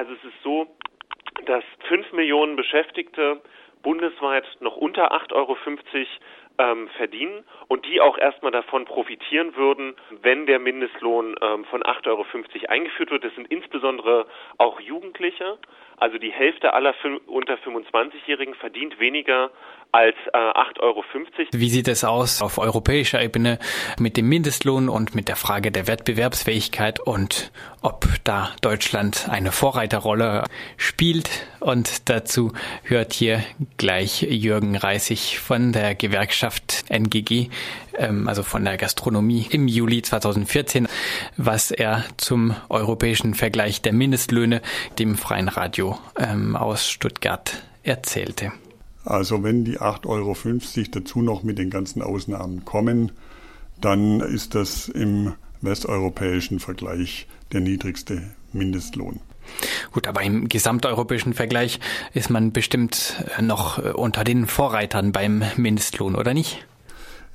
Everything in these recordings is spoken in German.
Also es ist so, dass fünf Millionen Beschäftigte bundesweit noch unter 8,50 Euro ähm, verdienen und die auch erstmal davon profitieren würden, wenn der Mindestlohn ähm, von 8,50 Euro eingeführt wird. Das sind insbesondere auch Jugendliche. Also die Hälfte aller unter 25-Jährigen verdient weniger als äh, 8,50 Euro. Wie sieht es aus auf europäischer Ebene mit dem Mindestlohn und mit der Frage der Wettbewerbsfähigkeit und ob da Deutschland eine Vorreiterrolle spielt? Und dazu hört hier gleich Jürgen Reisig von der Gewerkschaft NGG, ähm, also von der Gastronomie im Juli 2014, was er zum europäischen Vergleich der Mindestlöhne dem Freien Radio ähm, aus Stuttgart erzählte. Also wenn die 8,50 Euro dazu noch mit den ganzen Ausnahmen kommen, dann ist das im westeuropäischen Vergleich der niedrigste Mindestlohn. Gut, aber im gesamteuropäischen Vergleich ist man bestimmt noch unter den Vorreitern beim Mindestlohn, oder nicht?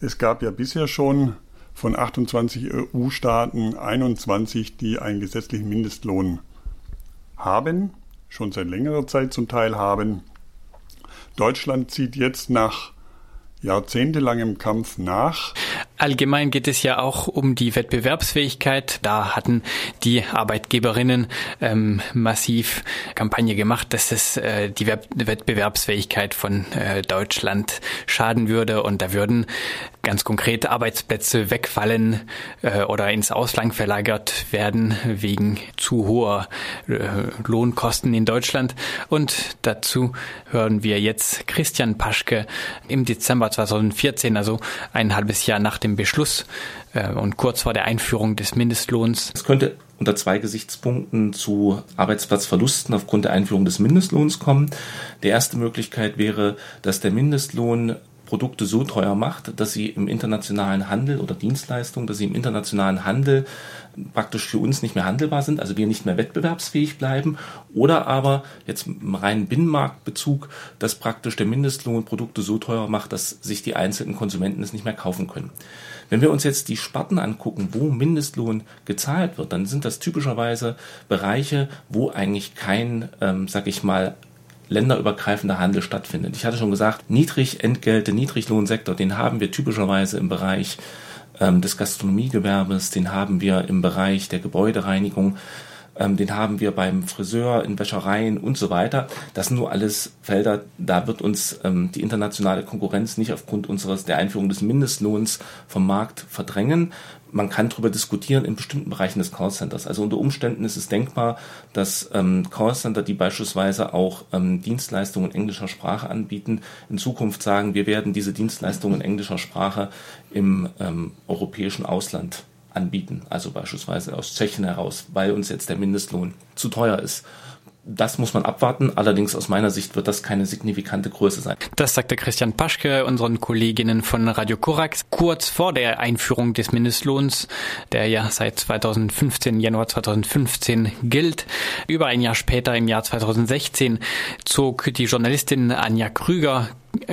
Es gab ja bisher schon von 28 EU-Staaten 21, die einen gesetzlichen Mindestlohn haben, schon seit längerer Zeit zum Teil haben. Deutschland zieht jetzt nach jahrzehntelangem Kampf nach. Allgemein geht es ja auch um die Wettbewerbsfähigkeit. Da hatten die Arbeitgeberinnen ähm, massiv Kampagne gemacht, dass es äh, die Wettbewerbsfähigkeit von äh, Deutschland schaden würde und da würden ganz konkret Arbeitsplätze wegfallen äh, oder ins Ausland verlagert werden wegen zu hoher äh, Lohnkosten in Deutschland. Und dazu hören wir jetzt Christian Paschke im Dezember 2014, also ein halbes Jahr nach dem Beschluss äh, und kurz vor der Einführung des Mindestlohns. Es könnte unter zwei Gesichtspunkten zu Arbeitsplatzverlusten aufgrund der Einführung des Mindestlohns kommen. Die erste Möglichkeit wäre, dass der Mindestlohn Produkte so teuer macht, dass sie im internationalen Handel oder Dienstleistungen, dass sie im internationalen Handel praktisch für uns nicht mehr handelbar sind, also wir nicht mehr wettbewerbsfähig bleiben, oder aber jetzt im reinen Binnenmarktbezug, dass praktisch der Mindestlohn Produkte so teuer macht, dass sich die einzelnen Konsumenten es nicht mehr kaufen können. Wenn wir uns jetzt die Sparten angucken, wo Mindestlohn gezahlt wird, dann sind das typischerweise Bereiche, wo eigentlich kein, ähm, sag ich mal, länderübergreifender Handel stattfindet. Ich hatte schon gesagt, Niedrigentgelte, Niedriglohnsektor, den haben wir typischerweise im Bereich ähm, des Gastronomiegewerbes, den haben wir im Bereich der Gebäudereinigung, ähm, den haben wir beim Friseur, in Wäschereien und so weiter. Das sind nur alles Felder, da wird uns ähm, die internationale Konkurrenz nicht aufgrund unseres der Einführung des Mindestlohns vom Markt verdrängen man kann darüber diskutieren in bestimmten Bereichen des Callcenters. Also unter Umständen ist es denkbar, dass ähm, Callcenter, die beispielsweise auch ähm, Dienstleistungen in englischer Sprache anbieten, in Zukunft sagen, wir werden diese Dienstleistungen in englischer Sprache im ähm, europäischen Ausland anbieten, also beispielsweise aus Tschechien heraus, weil uns jetzt der Mindestlohn zu teuer ist. Das muss man abwarten. Allerdings aus meiner Sicht wird das keine signifikante Größe sein. Das sagte Christian Paschke unseren Kolleginnen von Radio Korax kurz vor der Einführung des Mindestlohns, der ja seit 2015, Januar 2015 gilt. Über ein Jahr später, im Jahr 2016, zog die Journalistin Anja Krüger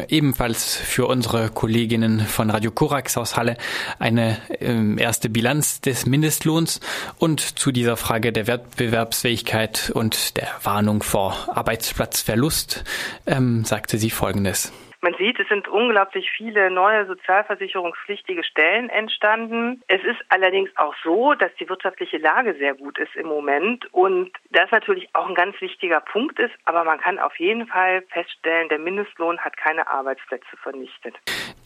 ebenfalls für unsere Kolleginnen von Radio Korax aus Halle eine äh, erste Bilanz des Mindestlohns und zu dieser Frage der Wettbewerbsfähigkeit und der Warnung vor Arbeitsplatzverlust ähm, sagte sie Folgendes. Man sieht, es sind unglaublich viele neue sozialversicherungspflichtige Stellen entstanden. Es ist allerdings auch so, dass die wirtschaftliche Lage sehr gut ist im Moment und das natürlich auch ein ganz wichtiger Punkt ist. Aber man kann auf jeden Fall feststellen, der Mindestlohn hat keine Arbeitsplätze vernichtet.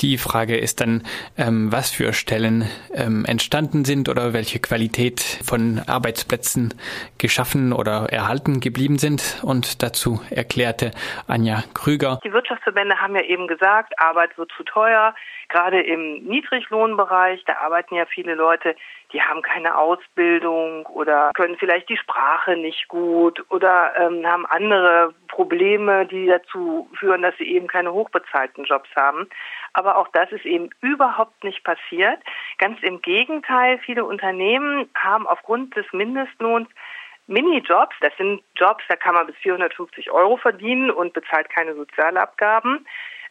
Die Frage ist dann, ähm, was für Stellen ähm, entstanden sind oder welche Qualität von Arbeitsplätzen geschaffen oder erhalten geblieben sind. Und dazu erklärte Anja Krüger. Die Wirtschaftsverbände haben ja eben gesagt, Arbeit wird zu teuer. Gerade im Niedriglohnbereich, da arbeiten ja viele Leute, die haben keine Ausbildung oder können vielleicht die Sprache nicht gut oder ähm, haben andere Probleme, die dazu führen, dass sie eben keine hochbezahlten Jobs haben. Aber auch das ist eben überhaupt nicht passiert. Ganz im Gegenteil, viele Unternehmen haben aufgrund des Mindestlohns Minijobs, das sind Jobs, da kann man bis 450 Euro verdienen und bezahlt keine Sozialabgaben.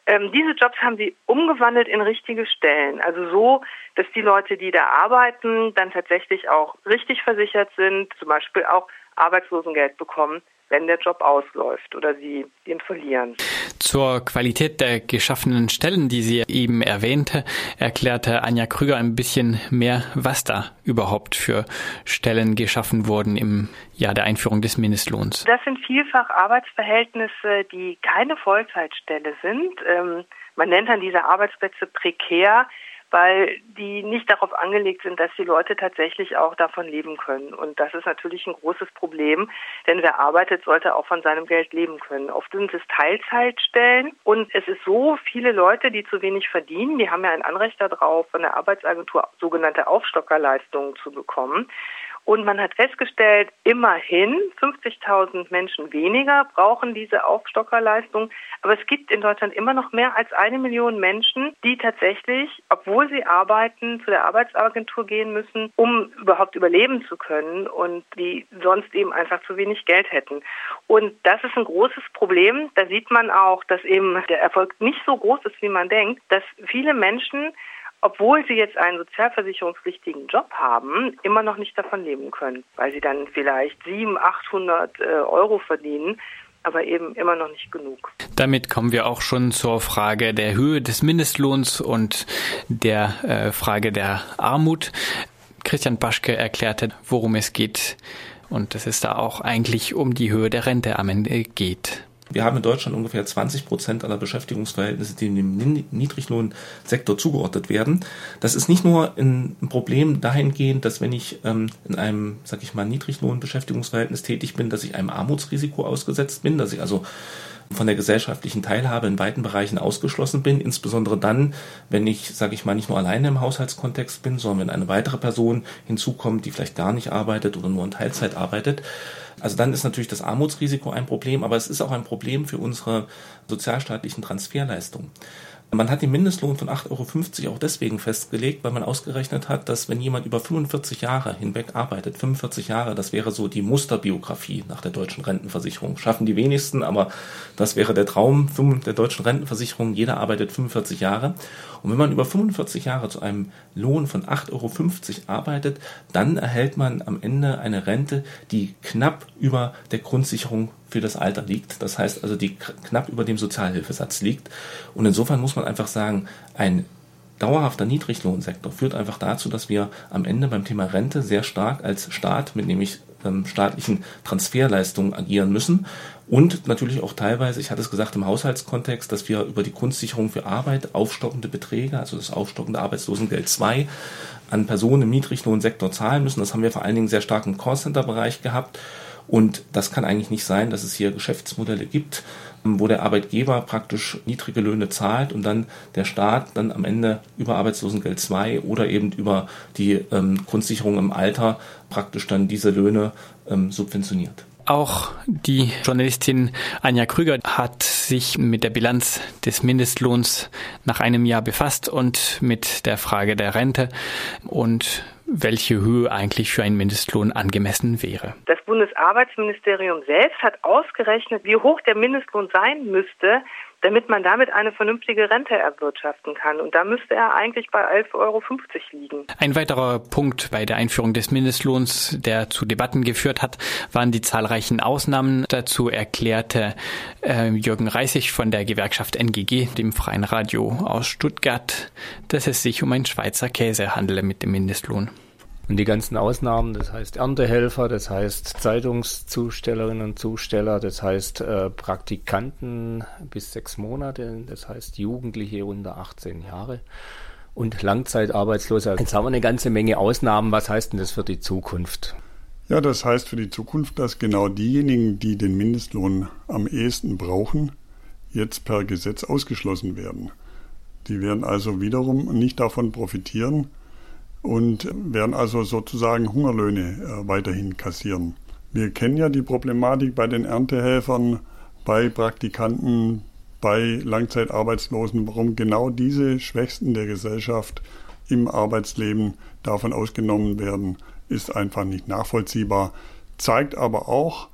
Ähm, diese Jobs haben sie umgewandelt in richtige Stellen. Also so, dass die Leute, die da arbeiten, dann tatsächlich auch richtig versichert sind, zum Beispiel auch Arbeitslosengeld bekommen, wenn der Job ausläuft oder sie ihn verlieren. Zur Qualität der geschaffenen Stellen, die sie eben erwähnte, erklärte Anja Krüger ein bisschen mehr, was da überhaupt für Stellen geschaffen wurden im Jahr der Einführung des Mindestlohns. Das sind vielfach Arbeitsverhältnisse, die keine Vollzeitstelle sind. Ähm, man nennt dann diese Arbeitsplätze prekär weil die nicht darauf angelegt sind, dass die Leute tatsächlich auch davon leben können. Und das ist natürlich ein großes Problem, denn wer arbeitet, sollte auch von seinem Geld leben können. Oft sind es Teilzeitstellen und es ist so viele Leute, die zu wenig verdienen, die haben ja ein Anrecht darauf, von der Arbeitsagentur sogenannte Aufstockerleistungen zu bekommen. Und man hat festgestellt, immerhin 50.000 Menschen weniger brauchen diese Aufstockerleistung. Aber es gibt in Deutschland immer noch mehr als eine Million Menschen, die tatsächlich, obwohl sie arbeiten, zu der Arbeitsagentur gehen müssen, um überhaupt überleben zu können und die sonst eben einfach zu wenig Geld hätten. Und das ist ein großes Problem. Da sieht man auch, dass eben der Erfolg nicht so groß ist, wie man denkt, dass viele Menschen obwohl sie jetzt einen sozialversicherungspflichtigen Job haben, immer noch nicht davon leben können, weil sie dann vielleicht 700, 800 äh, Euro verdienen, aber eben immer noch nicht genug. Damit kommen wir auch schon zur Frage der Höhe des Mindestlohns und der äh, Frage der Armut. Christian Baschke erklärte, worum es geht und dass es da auch eigentlich um die Höhe der Rente am Ende geht. Wir haben in Deutschland ungefähr 20 Prozent aller Beschäftigungsverhältnisse, die dem Niedriglohnsektor zugeordnet werden. Das ist nicht nur ein Problem dahingehend, dass wenn ich ähm, in einem, sag ich mal, Niedriglohnbeschäftigungsverhältnis tätig bin, dass ich einem Armutsrisiko ausgesetzt bin, dass ich also von der gesellschaftlichen Teilhabe in weiten Bereichen ausgeschlossen bin, insbesondere dann, wenn ich, sage ich mal, nicht nur alleine im Haushaltskontext bin, sondern wenn eine weitere Person hinzukommt, die vielleicht gar nicht arbeitet oder nur in Teilzeit arbeitet. Also dann ist natürlich das Armutsrisiko ein Problem, aber es ist auch ein Problem für unsere sozialstaatlichen Transferleistungen. Man hat den Mindestlohn von 8,50 Euro auch deswegen festgelegt, weil man ausgerechnet hat, dass wenn jemand über 45 Jahre hinweg arbeitet, 45 Jahre, das wäre so die Musterbiografie nach der deutschen Rentenversicherung. Schaffen die wenigsten, aber das wäre der Traum der deutschen Rentenversicherung. Jeder arbeitet 45 Jahre. Und wenn man über 45 Jahre zu einem Lohn von 8,50 Euro arbeitet, dann erhält man am Ende eine Rente, die knapp über der Grundsicherung für das Alter liegt. Das heißt also, die knapp über dem Sozialhilfesatz liegt. Und insofern muss man einfach sagen, ein dauerhafter Niedriglohnsektor führt einfach dazu, dass wir am Ende beim Thema Rente sehr stark als Staat mit nämlich ähm, staatlichen Transferleistungen agieren müssen. Und natürlich auch teilweise, ich hatte es gesagt, im Haushaltskontext, dass wir über die Grundsicherung für Arbeit aufstockende Beträge, also das aufstockende Arbeitslosengeld 2, an Personen im Niedriglohnsektor zahlen müssen. Das haben wir vor allen Dingen sehr stark im Callcenter-Bereich gehabt. Und das kann eigentlich nicht sein, dass es hier Geschäftsmodelle gibt, wo der Arbeitgeber praktisch niedrige Löhne zahlt und dann der Staat dann am Ende über Arbeitslosengeld 2 oder eben über die ähm, Grundsicherung im Alter praktisch dann diese Löhne ähm, subventioniert. Auch die Journalistin Anja Krüger hat sich mit der Bilanz des Mindestlohns nach einem Jahr befasst und mit der Frage der Rente und welche Höhe eigentlich für einen Mindestlohn angemessen wäre. Das Bundesarbeitsministerium selbst hat ausgerechnet, wie hoch der Mindestlohn sein müsste, damit man damit eine vernünftige Rente erwirtschaften kann. Und da müsste er eigentlich bei 11,50 Euro liegen. Ein weiterer Punkt bei der Einführung des Mindestlohns, der zu Debatten geführt hat, waren die zahlreichen Ausnahmen. Dazu erklärte äh, Jürgen Reisig von der Gewerkschaft NGG, dem Freien Radio aus Stuttgart, dass es sich um ein Schweizer Käse handele mit dem Mindestlohn. Und die ganzen Ausnahmen, das heißt Erntehelfer, das heißt Zeitungszustellerinnen und Zusteller, das heißt äh, Praktikanten bis sechs Monate, das heißt Jugendliche unter 18 Jahre und Langzeitarbeitslose. Jetzt haben wir eine ganze Menge Ausnahmen. Was heißt denn das für die Zukunft? Ja, das heißt für die Zukunft, dass genau diejenigen, die den Mindestlohn am ehesten brauchen, jetzt per Gesetz ausgeschlossen werden. Die werden also wiederum nicht davon profitieren, und werden also sozusagen Hungerlöhne äh, weiterhin kassieren. Wir kennen ja die Problematik bei den Erntehelfern, bei Praktikanten, bei Langzeitarbeitslosen, warum genau diese Schwächsten der Gesellschaft im Arbeitsleben davon ausgenommen werden, ist einfach nicht nachvollziehbar, zeigt aber auch,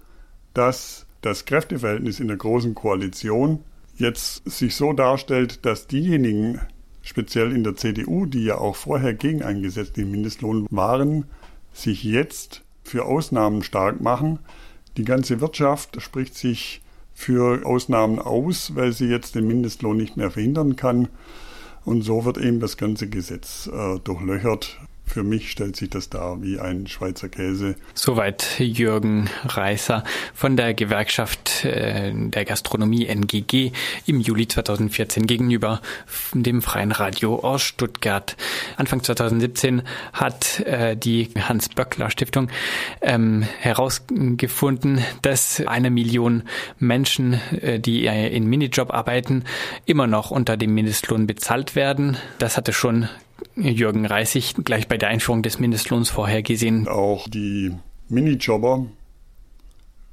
dass das Kräfteverhältnis in der Großen Koalition jetzt sich so darstellt, dass diejenigen, speziell in der CDU, die ja auch vorher gegen einen gesetzlichen Mindestlohn waren, sich jetzt für Ausnahmen stark machen. Die ganze Wirtschaft spricht sich für Ausnahmen aus, weil sie jetzt den Mindestlohn nicht mehr verhindern kann. Und so wird eben das ganze Gesetz äh, durchlöchert für mich stellt sich das dar wie ein Schweizer Käse. Soweit Jürgen Reißer von der Gewerkschaft äh, der Gastronomie NGG im Juli 2014 gegenüber dem Freien Radio aus Stuttgart. Anfang 2017 hat äh, die Hans-Böckler-Stiftung ähm, herausgefunden, dass eine Million Menschen, äh, die in Minijob arbeiten, immer noch unter dem Mindestlohn bezahlt werden. Das hatte schon Jürgen Reisig gleich bei der Einführung des Mindestlohns vorhergesehen. Auch die Minijobber,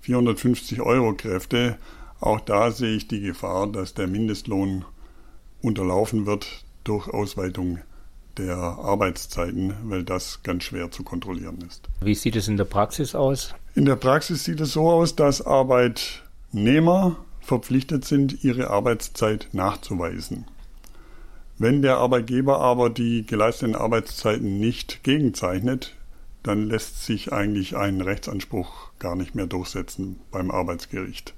450 Euro Kräfte, auch da sehe ich die Gefahr, dass der Mindestlohn unterlaufen wird durch Ausweitung der Arbeitszeiten, weil das ganz schwer zu kontrollieren ist. Wie sieht es in der Praxis aus? In der Praxis sieht es so aus, dass Arbeitnehmer verpflichtet sind, ihre Arbeitszeit nachzuweisen. Wenn der Arbeitgeber aber die geleisteten Arbeitszeiten nicht gegenzeichnet, dann lässt sich eigentlich ein Rechtsanspruch gar nicht mehr durchsetzen beim Arbeitsgericht.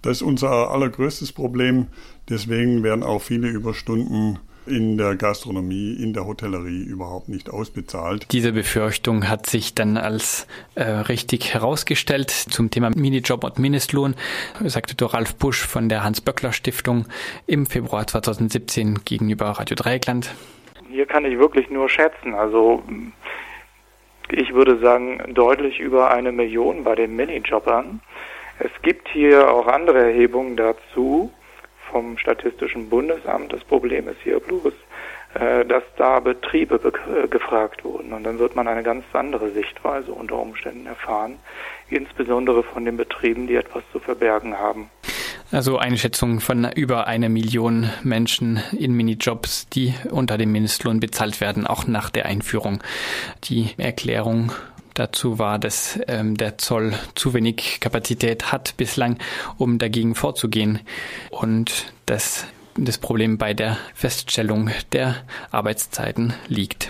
Das ist unser allergrößtes Problem. Deswegen werden auch viele Überstunden in der Gastronomie, in der Hotellerie überhaupt nicht ausbezahlt. Diese Befürchtung hat sich dann als äh, richtig herausgestellt zum Thema Minijob und Mindestlohn, sagte Ralf Busch von der Hans-Böckler-Stiftung im Februar 2017 gegenüber Radio Dreieckland. Hier kann ich wirklich nur schätzen. Also ich würde sagen, deutlich über eine Million bei den Minijobbern. Es gibt hier auch andere Erhebungen dazu vom Statistischen Bundesamt. Das Problem ist hier bloß, äh, dass da Betriebe äh, gefragt wurden. Und dann wird man eine ganz andere Sichtweise unter Umständen erfahren, insbesondere von den Betrieben, die etwas zu verbergen haben. Also Einschätzung von über eine Million Menschen in Minijobs, die unter dem Mindestlohn bezahlt werden, auch nach der Einführung. Die Erklärung dazu war, dass ähm, der Zoll zu wenig Kapazität hat bislang, um dagegen vorzugehen und dass das Problem bei der Feststellung der Arbeitszeiten liegt.